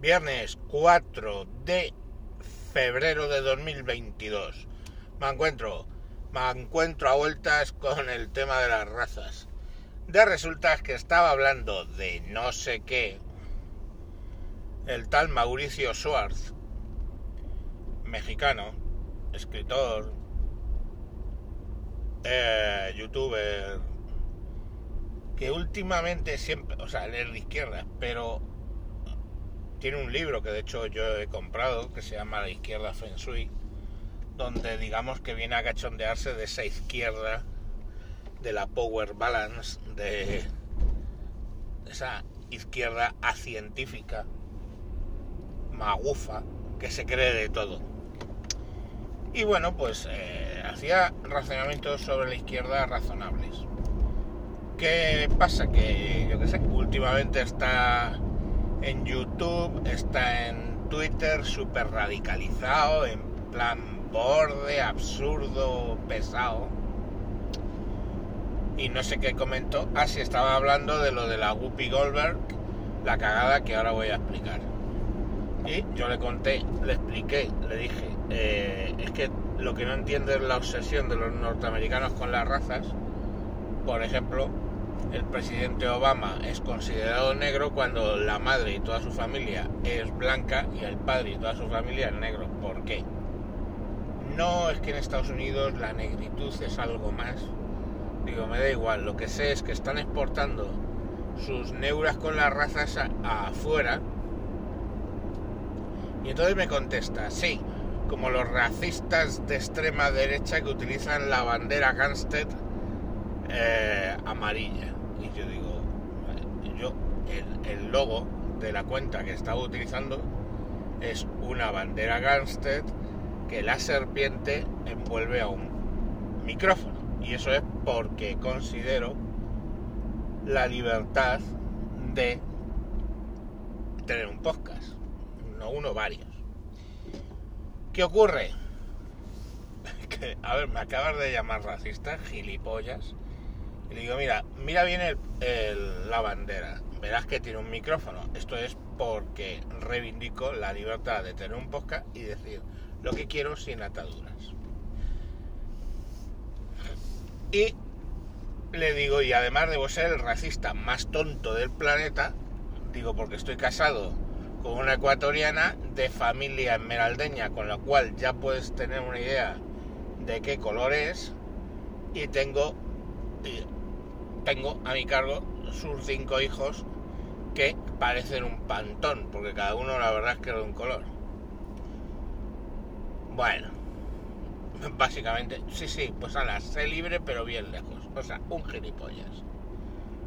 Viernes 4 de febrero de 2022. Me encuentro, me encuentro a vueltas con el tema de las razas. De resulta que estaba hablando de no sé qué, el tal Mauricio Schwartz, mexicano, escritor, eh, youtuber, que últimamente siempre, o sea, leer de izquierda, pero tiene un libro que de hecho yo he comprado que se llama La izquierda Feng Shui, donde digamos que viene a cachondearse de esa izquierda, de la power balance, de esa izquierda acientífica, magufa, que se cree de todo. Y bueno, pues eh, hacía razonamientos sobre la izquierda razonables. ¿Qué pasa? Que yo qué sé, últimamente está en YouTube, está en Twitter súper radicalizado, en plan borde, absurdo, pesado. Y no sé qué comentó. Ah, sí, estaba hablando de lo de la Whoopi Goldberg, la cagada que ahora voy a explicar. Y yo le conté, le expliqué, le dije, eh, es que lo que no entiende es la obsesión de los norteamericanos con las razas. Por ejemplo, el presidente Obama es considerado negro cuando la madre y toda su familia es blanca y el padre y toda su familia es negro. ¿Por qué? No es que en Estados Unidos la negritud es algo más. Digo, me da igual. Lo que sé es que están exportando sus neuras con las razas afuera. Y entonces me contesta, sí, como los racistas de extrema derecha que utilizan la bandera Gansted eh, amarilla. Y yo digo, yo, el, logo de la cuenta que estaba utilizando es una bandera Gansted que la serpiente envuelve a un micrófono. Y eso es porque considero la libertad de tener un podcast. No uno, varios. ¿Qué ocurre? Que, a ver, me acabas de llamar racista, gilipollas. Y le digo, mira, mira bien la bandera. Verás que tiene un micrófono. Esto es porque reivindico la libertad de tener un podcast y decir lo que quiero sin ataduras. Y le digo, y además debo ser el racista más tonto del planeta, digo porque estoy casado con una ecuatoriana de familia esmeraldeña, con la cual ya puedes tener una idea de qué color es, y tengo tengo a mi cargo sus cinco hijos que parecen un pantón, porque cada uno la verdad es que es de un color. Bueno, básicamente, sí, sí, pues ala, sé libre pero bien lejos. O sea, un gilipollas.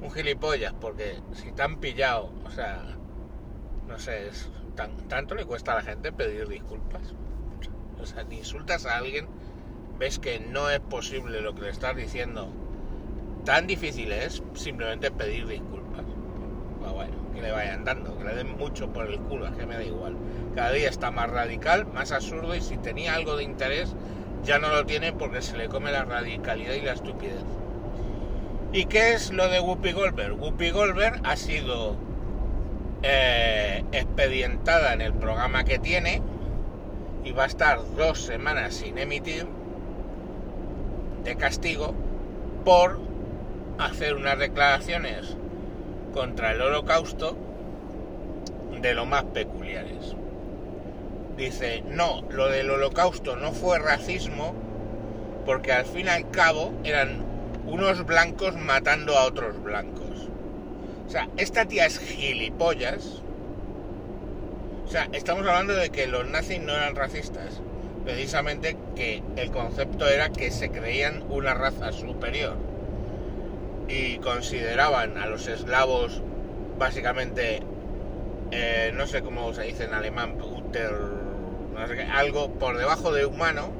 Un gilipollas, porque si te han pillado, o sea, no sé, es, tan, tanto le cuesta a la gente pedir disculpas. O sea, te insultas a alguien, ves que no es posible lo que le estás diciendo tan difícil es simplemente pedir disculpas. Bueno, que le vayan dando, que le den mucho por el culo, es que me da igual. Cada día está más radical, más absurdo y si tenía algo de interés ya no lo tiene porque se le come la radicalidad y la estupidez. ¿Y qué es lo de Whoopi Goldberg? Whoopi Goldberg ha sido eh, expedientada en el programa que tiene y va a estar dos semanas sin emitir de castigo por hacer unas declaraciones contra el holocausto de lo más peculiares. Dice, no, lo del holocausto no fue racismo porque al fin y al cabo eran unos blancos matando a otros blancos. O sea, esta tía es gilipollas. O sea, estamos hablando de que los nazis no eran racistas. Precisamente que el concepto era que se creían una raza superior y consideraban a los eslavos básicamente, eh, no sé cómo se dice en alemán, Uter, no sé qué, algo por debajo de humano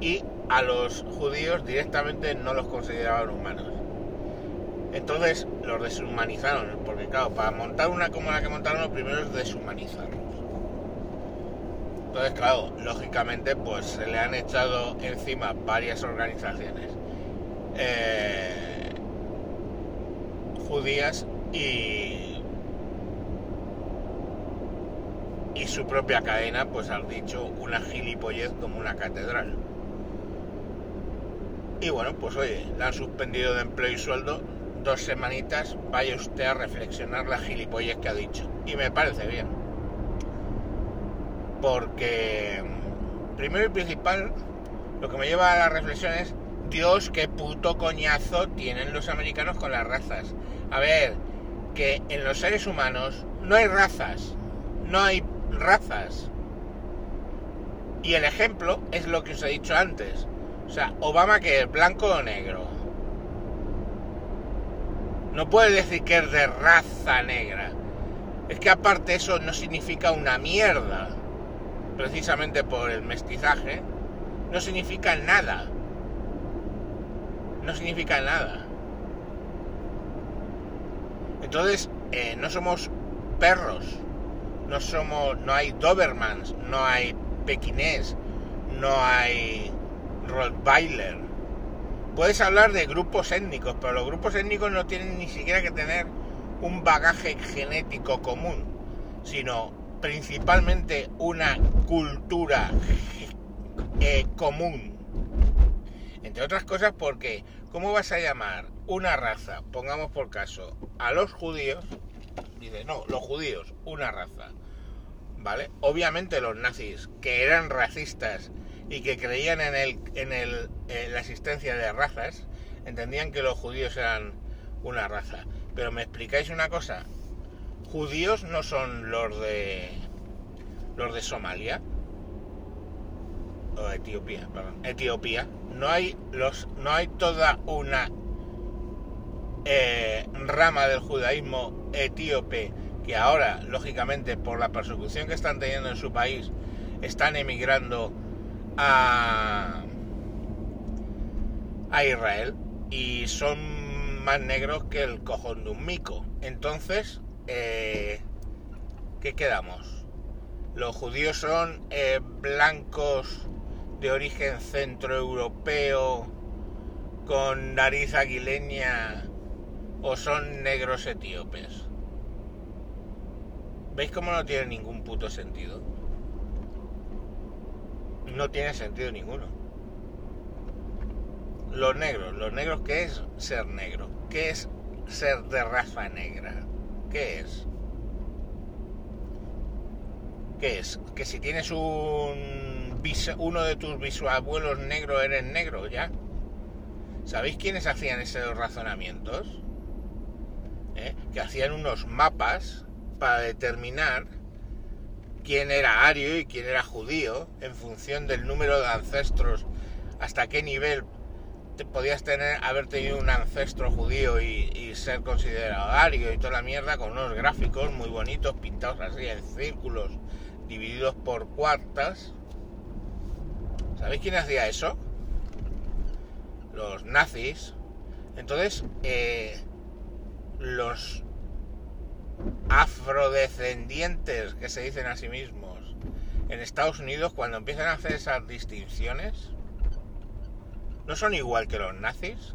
y a los judíos directamente no los consideraban humanos. Entonces los deshumanizaron, porque claro, para montar una como la que montaron, lo primero es deshumanizarlos. Entonces, claro, lógicamente, pues se le han echado encima varias organizaciones. Eh, judías y y su propia cadena pues ha dicho una gilipollez como una catedral. Y bueno, pues oye, la han suspendido de empleo y sueldo dos semanitas, vaya usted a reflexionar la gilipollez que ha dicho. Y me parece bien. Porque, primero y principal, lo que me lleva a la reflexión es, Dios, qué puto coñazo tienen los americanos con las razas. A ver, que en los seres humanos no hay razas, no hay razas. Y el ejemplo es lo que os he dicho antes. O sea, Obama que es blanco o negro. No puede decir que es de raza negra. Es que aparte eso no significa una mierda. Precisamente por el mestizaje. No significa nada. No significa nada. Entonces, eh, no somos perros. No somos. No hay Dobermans. No hay pequinés. No hay Rottweiler. Puedes hablar de grupos étnicos, pero los grupos étnicos no tienen ni siquiera que tener un bagaje genético común, sino principalmente una cultura eh, común. Entre otras cosas porque, ¿cómo vas a llamar una raza, pongamos por caso, a los judíos? Dice, no, los judíos, una raza. ¿Vale? Obviamente los nazis, que eran racistas y que creían en, el, en, el, en la existencia de razas, entendían que los judíos eran una raza. Pero me explicáis una cosa, judíos no son los de los de Somalia Etiopía, perdón, Etiopía. No hay los, no hay toda una eh, rama del judaísmo etíope que ahora, lógicamente, por la persecución que están teniendo en su país, están emigrando a, Israel y son más negros que el cojón de un mico. Entonces, eh, ¿qué quedamos? Los judíos son eh, blancos de origen centroeuropeo con nariz aguileña o son negros etíopes. ¿Veis cómo no tiene ningún puto sentido? no tiene sentido ninguno. Los negros, los negros, ¿qué es ser negro? ¿Qué es ser de raza negra? ¿Qué es? ¿Qué es? Que si tienes un uno de tus bisabuelos negro eres negro ya. ¿Sabéis quiénes hacían esos razonamientos? ¿Eh? Que hacían unos mapas para determinar quién era ario y quién era judío en función del número de ancestros, hasta qué nivel te podías tener, haber tenido un ancestro judío y, ser considerado ario y toda la mierda con unos gráficos muy bonitos pintados así en círculos divididos por cuartas. ¿Sabéis quién hacía eso? Los nazis. Entonces, eh, los afrodescendientes que se dicen a sí mismos en Estados Unidos cuando empiezan a hacer esas distinciones no son igual que los nazis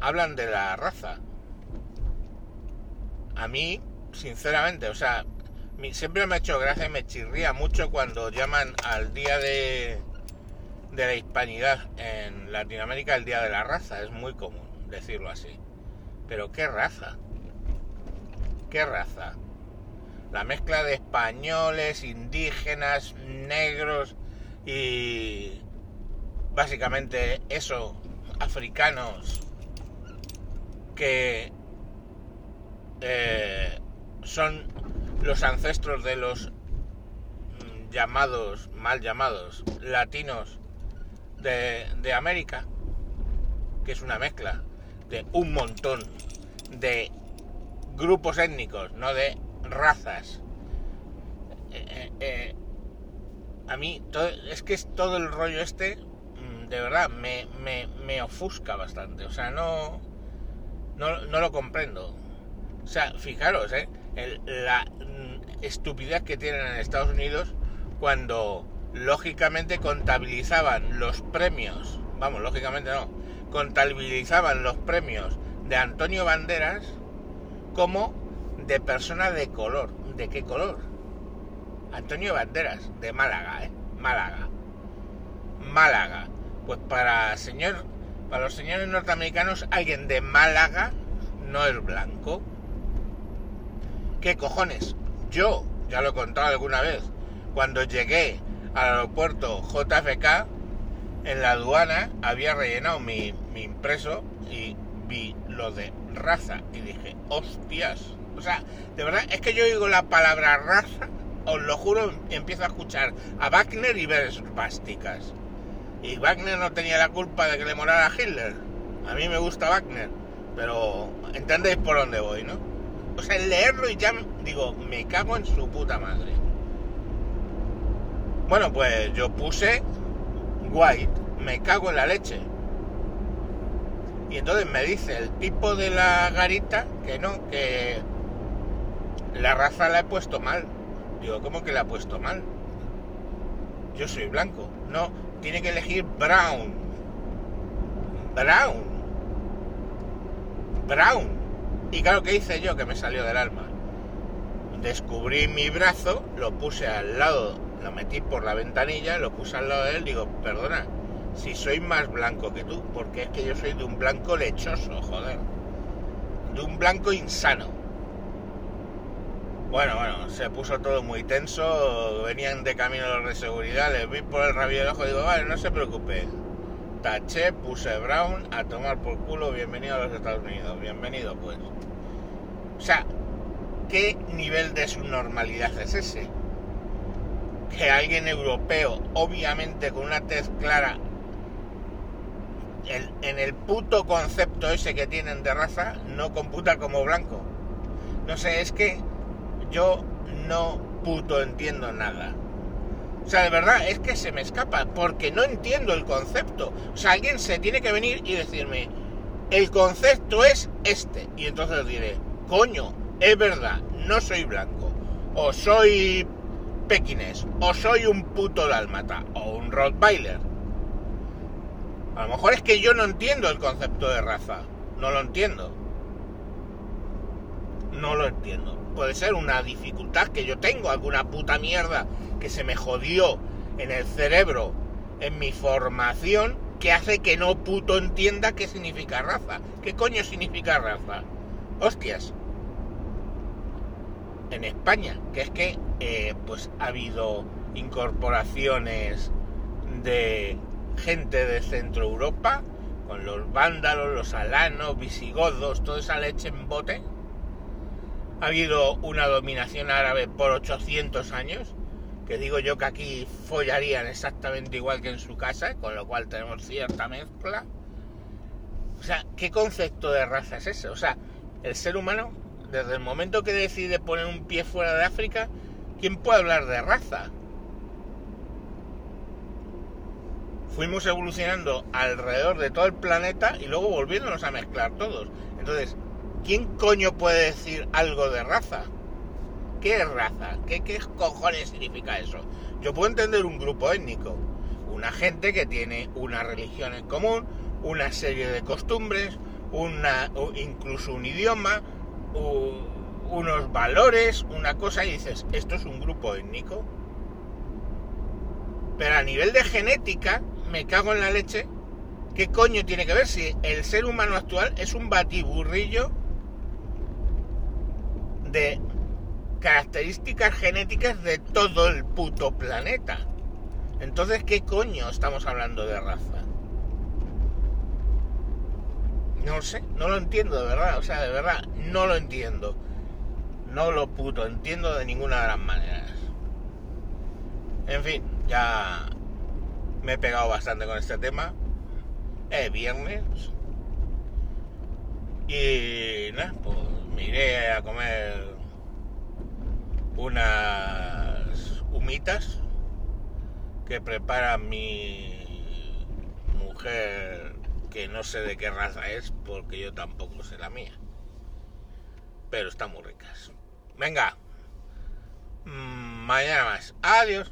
hablan de la raza a mí sinceramente o sea siempre me ha hecho gracia y me chirría mucho cuando llaman al día de de la hispanidad en Latinoamérica el día de la raza es muy común decirlo así pero ¿qué raza? ¿Qué raza? La mezcla de españoles, indígenas, negros y básicamente eso, africanos, que eh, son los ancestros de los mm, llamados, mal llamados, latinos de, de América, que es una mezcla de un montón de grupos étnicos, no de razas. Eh, eh, eh, a mí es que es todo el rollo este, mm, de verdad, me, me, ofusca bastante. O sea, no, no, no, lo comprendo. O sea, fijaros, la mm, estupidez que tienen en Estados Unidos cuando lógicamente contabilizaban los premios, vamos, lógicamente no, contabilizaban los premios de Antonio Banderas como de persona de color. ¿De qué color? Antonio Banderas, de Málaga, ¿eh? Málaga. Málaga. Pues para señor, para los señores norteamericanos, alguien de Málaga no es blanco. ¿Qué cojones? Yo, ya lo he contado alguna vez, cuando llegué al aeropuerto JFK, en la aduana había rellenado mi, mi impreso y vi lo de raza y dije, hostias. O sea, de verdad, es que yo digo la palabra raza, os lo juro, empiezo a escuchar a Wagner y ver espásticas. Y Wagner no tenía la culpa de que le morara Hitler. A mí me gusta Wagner, pero entendéis por dónde voy, ¿no? O sea, leerlo y ya digo, me cago en su puta madre. Bueno, pues yo puse white, me cago en la leche. Y entonces me dice el tipo de la garita que no, que la raza la he puesto mal. Digo, ¿cómo que la he puesto mal? Yo soy blanco. No, tiene que elegir brown. Brown. Brown. Y claro, ¿qué hice yo? Que me salió del alma. Descubrí mi brazo, lo puse al lado, lo metí por la ventanilla, lo puse al lado de él, digo, perdona, si soy más blanco que tú, porque es que yo soy de un blanco lechoso, joder. De un blanco insano. Bueno, bueno, se puso todo muy tenso, venían de camino los de seguridad, les vi por el rabillo de ojo, digo, vale, no se preocupe. Taché, puse Brown, a tomar por culo, bienvenido a los Estados Unidos, bienvenido pues. O sea, ¿qué nivel de subnormalidad es ese? Que alguien europeo, obviamente con una tez clara, en el puto concepto ese que tienen de raza, no computa como blanco. No sé, es que yo no puto entiendo nada. O sea, de verdad, es que se me escapa, porque no entiendo el concepto. O sea, alguien se tiene que venir y decirme, el concepto es este. Y entonces diré, coño, es verdad, no soy blanco. O soy pequinés, o soy un puto dálmata, o un rottweiler a lo mejor es que yo no entiendo el concepto de raza. No lo entiendo. No lo entiendo. Puede ser una dificultad que yo tengo, alguna puta mierda que se me jodió en el cerebro, en mi formación, que hace que no puto entienda qué significa raza. ¿Qué coño significa raza? Hostias. En España, que es que eh, pues ha habido incorporaciones de gente de Centro Europa, con los vándalos, los alanos, visigodos, toda esa leche en bote. Ha habido una dominación árabe por 800 años, que digo yo que aquí follarían exactamente igual que en su casa, con lo cual tenemos cierta mezcla. O sea, ¿qué concepto de raza es ese? O sea, el ser humano, desde el momento que decide poner un pie fuera de África, ¿quién puede hablar de raza? fuimos evolucionando alrededor de todo el planeta y luego volviéndonos a mezclar todos. Entonces, ¿quién coño puede decir algo de raza? ¿Qué raza? ¿Qué, qué cojones significa eso? Yo puedo entender un grupo étnico, una gente que tiene una religión en común, una serie de costumbres, una, incluso un idioma, unos valores, una cosa, y dices, esto es un grupo étnico. Pero a nivel de genética, me cago en la leche. ¿Qué coño tiene que ver si el ser humano actual es un batiburrillo de características genéticas de todo el puto planeta? Entonces, ¿qué coño estamos hablando de raza? No sé, no lo entiendo de verdad, o sea, de verdad, no lo entiendo. No lo puto entiendo de ninguna de las maneras. En fin, ya me he pegado bastante con este tema. Es viernes. Y nada, pues me iré a comer unas humitas que prepara mi mujer que no sé de qué raza es porque yo tampoco sé la mía. Pero están muy ricas. Venga. Mm, mañana más. Adiós.